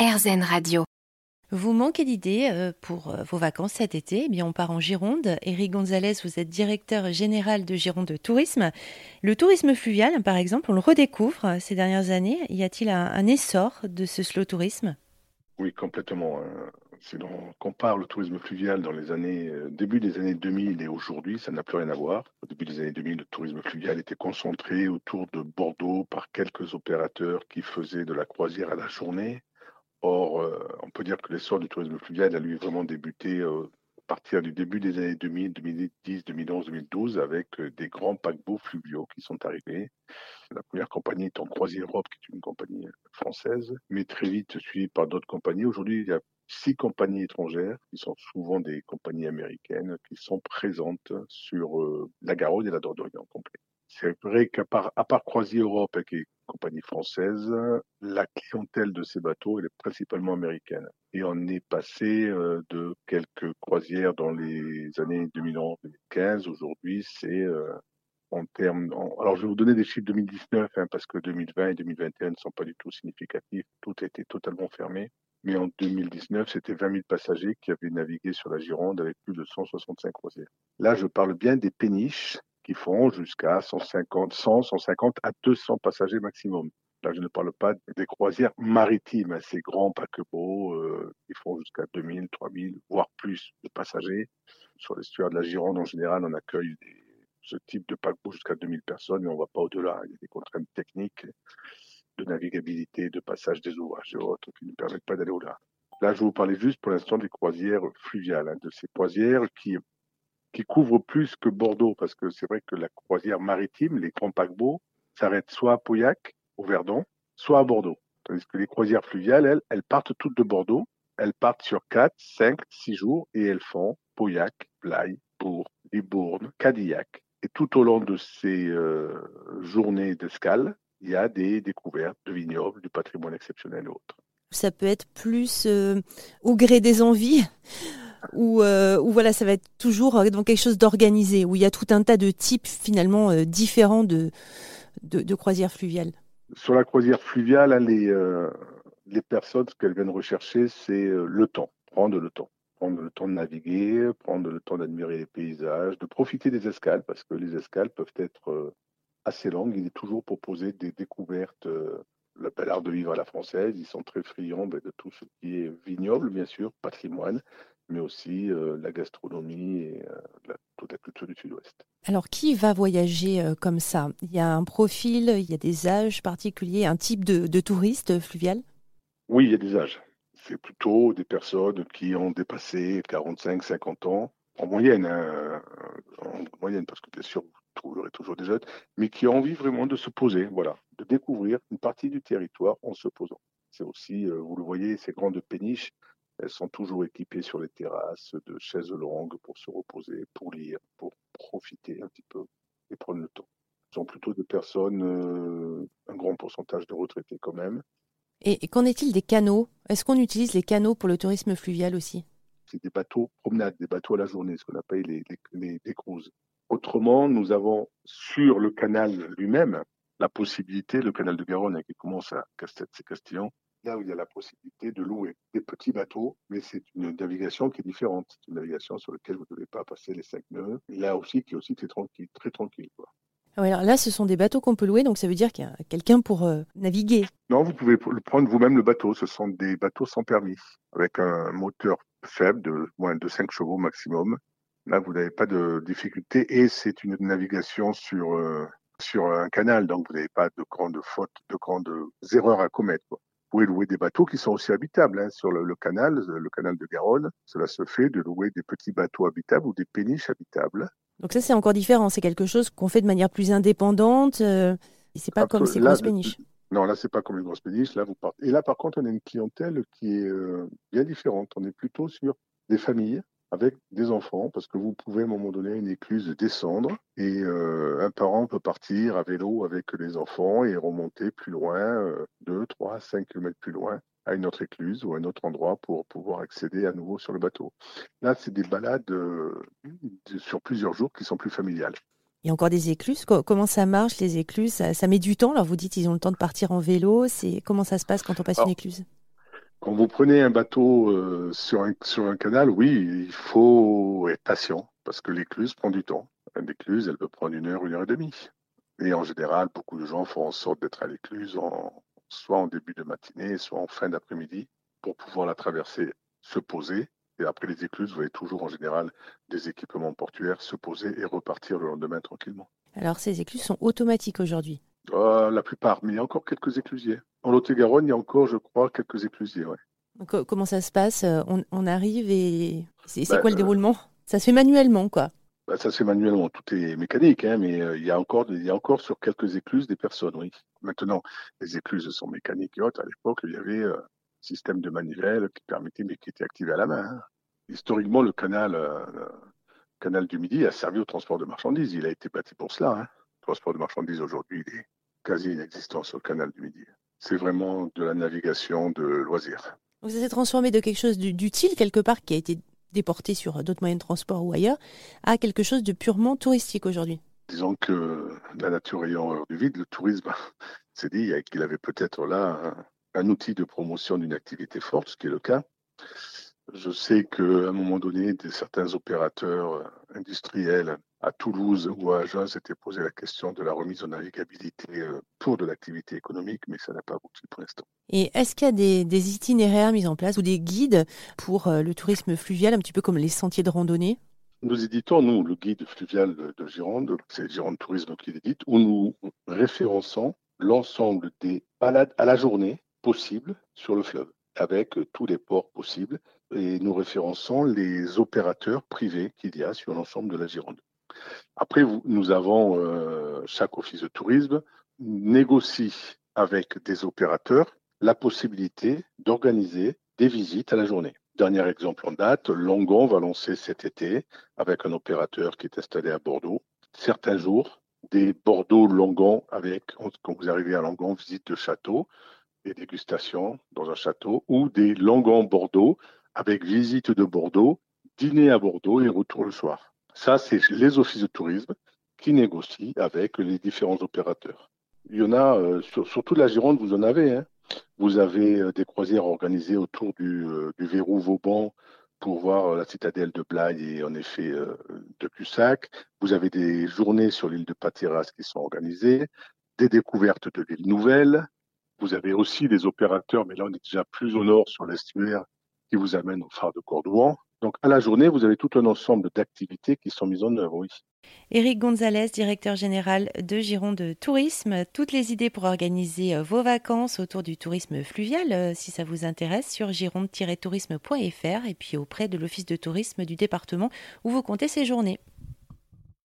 RZN Radio. Vous manquez d'idées euh, pour euh, vos vacances cet été? Eh bien, on part en Gironde. Eric Gonzalez, vous êtes directeur général de Gironde Tourisme. Le tourisme fluvial, par exemple, on le redécouvre euh, ces dernières années. Y a-t-il un, un essor de ce slow tourisme? Oui, complètement. Si l'on compare le tourisme fluvial dans les années, début des années 2000 et aujourd'hui, ça n'a plus rien à voir. Au début des années 2000, le tourisme fluvial était concentré autour de Bordeaux par quelques opérateurs qui faisaient de la croisière à la journée. Or, euh, on peut dire que l'essor du tourisme fluvial a lui vraiment débuté euh, à partir du début des années 2000, 2010, 2011, 2012 avec euh, des grands paquebots fluviaux qui sont arrivés. La première compagnie étant Croisière Europe, qui est une compagnie française, mais très vite suivie par d'autres compagnies. Aujourd'hui, il y a six compagnies étrangères, qui sont souvent des compagnies américaines, qui sont présentes sur la Garonne et la Dordogne en complet. C'est vrai qu'à part, à part Croisière Europe, qui est une compagnie française, la clientèle de ces bateaux est principalement américaine. Et on est passé euh, de quelques croisières dans les années 2011-2015. Aujourd'hui, c'est euh, en termes. Alors, je vais vous donner des chiffres 2019, hein, parce que 2020 et 2021 ne sont pas du tout significatifs. Tout a été totalement fermé. Mais en 2019, c'était 20 000 passagers qui avaient navigué sur la Gironde avec plus de 165 croisières. Là, je parle bien des péniches qui font jusqu'à 150, 100, 150 à 200 passagers maximum. Là, je ne parle pas des croisières maritimes, hein, ces grands paquebots euh, qui font jusqu'à 2000, 3000, voire plus de passagers. Sur l'estuaire de la Gironde, en général, on accueille ce type de paquebot jusqu'à 2000 personnes, mais on ne va pas au-delà. Il y a des contraintes techniques de navigabilité, de passage des ouvrages et autres qui ne permettent pas d'aller au-delà. Là, je vous parler juste pour l'instant des croisières fluviales, hein, de ces croisières qui qui couvrent plus que Bordeaux, parce que c'est vrai que la croisière maritime, les grands paquebots, s'arrêtent soit à Pauillac, au Verdon, soit à Bordeaux. Tandis que les croisières fluviales, elles, elles partent toutes de Bordeaux, elles partent sur 4, 5, 6 jours et elles font Pauillac, Blaye, Bourg, Libourne, Cadillac. Et tout au long de ces euh, journées d'escale, il y a des découvertes de vignobles, du patrimoine exceptionnel et autres. Ça peut être plus euh, au gré des envies euh, ou voilà, ça va être toujours euh, dans quelque chose d'organisé, où il y a tout un tas de types finalement euh, différents de, croisières fluviales. Sur la croisière fluviale, hein, les, personnes, ce qu'elles viennent rechercher, c'est le temps, prendre le temps. Prendre le temps de naviguer, prendre le temps d'admirer les paysages, de profiter des escales, parce que les escales peuvent être assez longues. Il est toujours proposé des découvertes, le bel art de vivre à la française. Ils sont très friands de tout ce qui est vignoble, bien sûr, patrimoine, mais aussi euh, la gastronomie et euh, la, toute la culture du Sud-Ouest. Alors, qui va voyager euh, comme ça? Il y a un profil, il y a des âges particuliers, un type de, de touriste fluvial? Oui, il y a des âges. C'est plutôt des personnes qui ont dépassé 45, 50 ans, en moyenne, hein, en moyenne, parce que bien sûr, vous trouverez toujours des jeunes, mais qui ont envie vraiment de se poser, voilà, de découvrir une partie du territoire en se posant. C'est aussi, vous le voyez, ces grandes péniches, elles sont toujours équipées sur les terrasses de chaises longues pour se reposer, pour lire, pour profiter un petit peu et prendre le temps. Ce sont plutôt des personnes, euh, un grand pourcentage de retraités quand même, Et, et qu'en est-il des canaux? Est-ce qu'on utilise les canaux pour le tourisme fluvial aussi? C'est des bateaux promenades, des bateaux à la journée, ce qu'on appelle les, les, les, les cruises. Autrement, nous avons sur le canal lui-même la possibilité, le canal de Garonne qui commence à Castet-Castillon, là où il y a la possibilité de louer des petits bateaux, mais c'est une navigation qui est différente. C'est une navigation sur laquelle vous ne devez pas passer les cinq nœuds. Là aussi, qui est aussi très tranquille, très tranquille. Quoi. Ah ouais, alors Là, ce sont des bateaux qu'on peut louer, donc ça veut dire qu'il y a quelqu'un pour euh, naviguer. Non, vous pouvez prendre vous-même le bateau. Ce sont des bateaux sans permis, avec un moteur faible de moins de 5 chevaux maximum. Là, vous n'avez pas de difficulté et c'est une navigation sur euh, sur un canal, donc vous n'avez pas de grandes fautes, de grandes erreurs à commettre. Quoi. Vous pouvez louer des bateaux qui sont aussi habitables hein, sur le, le, canal, le canal de Garonne. Cela se fait de louer des petits bateaux habitables ou des péniches habitables. Donc ça, c'est encore différent. C'est quelque chose qu'on fait de manière plus indépendante. Euh, c'est pas comme ces grosses péniches. Non, là, c'est pas comme les grosses péniches. Là, vous partez. Et là, par contre, on a une clientèle qui est euh, bien différente. On est plutôt sur des familles avec des enfants, parce que vous pouvez à un moment donné une écluse descendre et euh, un parent peut partir à vélo avec les enfants et remonter plus loin, euh, 2, 3, 5 km plus loin à une autre écluse ou à un autre endroit pour pouvoir accéder à nouveau sur le bateau. Là, c'est des balades euh, sur plusieurs jours qui sont plus familiales. Il y a encore des écluses? Comment ça marche, les écluses? Ça, ça, met du temps? Alors, vous dites ils ont le temps de partir en vélo. C'est Comment ça se passe quand on passe Alors, une écluse? Quand vous prenez un bateau euh, sur, un, sur un canal, oui, il faut être patient parce que l'écluse prend du temps. L'écluse, elle peut prendre une heure, une heure et demie. Et en général, beaucoup de gens font en sorte d'être à l'écluse en, soit en début de matinée, soit en fin d'après-midi pour pouvoir la traverser, se poser. Et après les écluses, vous voyez toujours en général des équipements portuaires se poser et repartir le lendemain tranquillement. Alors ces écluses sont automatiques aujourd'hui? Euh, La plupart, mais il y a encore quelques éclusiers. En Lot-et-Garonne, il y a encore, je crois, quelques éclusiers. Ouais. comment ça se passe on, arrive et c'est bah, quoi le euh, déroulement? Ça se fait manuellement, quoi bah, Ça se fait manuellement. Tout est mécanique, hein, mais euh, il, y a encore, il y a encore sur quelques écluses des personnes, oui. Maintenant, les écluses sont mécaniques et autres. À l'époque, il y avait un système de manivelle qui permettait, mais qui était activé à la main. Hein. Historiquement, le canal, canal du Midi a servi au transport de marchandises. Il a été bâti pour cela. Hein. Le transport de marchandises aujourd'hui, il est quasi inexistant sur le canal du Midi. C'est vraiment de la navigation de loisirs. Ça s'est transformé de quelque chose d'utile quelque part qui a été déporté sur d'autres moyens de transport ou ailleurs à quelque chose de purement touristique aujourd'hui. Disons que la nature ayant horreur du vide, le tourisme s'est dit qu'il avait peut-être là un outil de promotion d'une activité forte, ce qui est le cas. Je sais qu'à un moment donné, certains opérateurs euh, industriels à Toulouse ou à Agen s'étaient posé la question de la remise en navigabilité euh, pour de l'activité économique, mais ça n'a pas abouti pour l'instant. Et est-ce qu'il y a des, itinéraires mis en place ou des guides pour euh, le tourisme fluvial, un petit peu comme les sentiers de randonnée? Nous éditons, nous, le guide fluvial de, Gironde, c'est Gironde Tourisme qui l'édite, où nous référençons l'ensemble des balades à la journée possibles sur le fleuve, avec tous les ports possibles et nous référençons les opérateurs privés qu'il y a sur l'ensemble de la Gironde. Après, nous avons, euh, chaque office de tourisme négocie avec des opérateurs la possibilité d'organiser des visites à la journée. Dernier exemple en date, Langon va lancer cet été avec un opérateur qui est installé à Bordeaux. Certains jours, des Bordeaux-Langon avec, quand vous arrivez à Langon, visite de château, des dégustations dans un château, ou des Langon-Bordeaux avec visite de Bordeaux, dîner à Bordeaux et retour le soir. Ça, c'est les offices de tourisme qui négocient avec les différents opérateurs. Il y en a, euh, sur, toute la Gironde, vous en avez. Hein. Vous avez euh, des croisières organisées autour du, euh, du Verrou Vauban pour voir la citadelle de Blaye et en effet de Cussac. Vous avez des journées sur l'île de Pateras qui sont organisées, des découvertes de l'île Nouvelle. Vous avez aussi des opérateurs, mais là on est déjà plus au nord sur l'estuaire, qui vous amène au phare de Cordouan. Donc à la journée, vous avez tout un ensemble d'activités qui sont mises en œuvre, oui. Éric Gonzalez, directeur général de Gironde Tourisme. Toutes les idées pour organiser euh, vos vacances autour du tourisme fluvial, euh, si ça vous intéresse, sur gironde-tourisme.fr et puis auprès de l'Office de tourisme du département où vous comptez séjourner.